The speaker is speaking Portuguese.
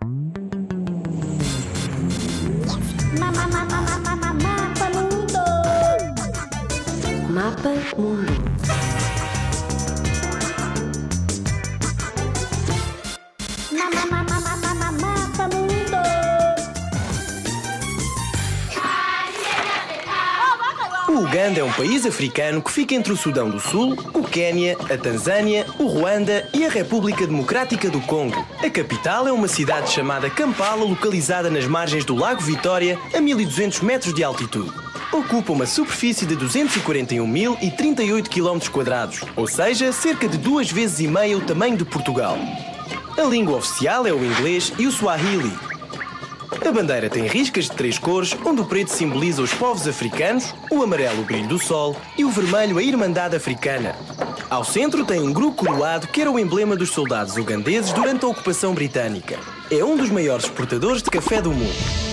Mapa Mundo. Mapa Mundo. Mapa O Uganda é um país africano que fica entre o Sudão do Sul, o Quênia, a Tanzânia, o Ruanda e a República Democrática do Congo. A capital é uma cidade chamada Kampala, localizada nas margens do Lago Vitória, a 1200 metros de altitude. Ocupa uma superfície de 241.038 km, ou seja, cerca de duas vezes e meia o tamanho de Portugal. A língua oficial é o inglês e o Swahili. A bandeira tem riscas de três cores, onde o preto simboliza os povos africanos, o amarelo o brilho do sol e o vermelho a Irmandade Africana. Ao centro tem um grupo coroado que era o emblema dos soldados ugandeses durante a ocupação britânica. É um dos maiores exportadores de café do mundo.